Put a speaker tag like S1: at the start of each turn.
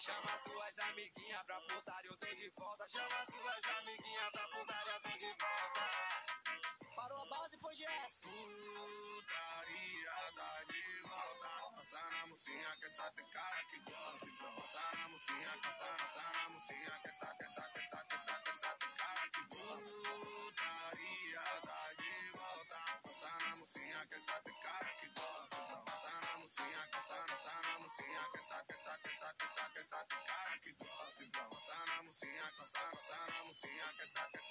S1: Chama tuas amiguinhas
S2: pra putaria,
S1: eu
S2: tô de volta. Chama tuas amiguinhas pra putaria, eu tô de volta.
S3: Parou a base, foi GS.
S1: Putaria tá de volta. Passa na mocinha que essa tem cara que gosta. Então passa na mocinha, passa, passa na mocinha que essa, que essa, que essa, que essa, que essa tem cara que gosta. Putaria tá de volta. Passa na mocinha que essa tem cara que gosta. Então passa na mocinha, na mocinha que essa, que essa, que essa, que essa, que essa que na mocinha, na mocinha que essa, que essa que essa tem cara que gosta. Então, sana mocinha, cansa, sana mocinha, que essa, que essa.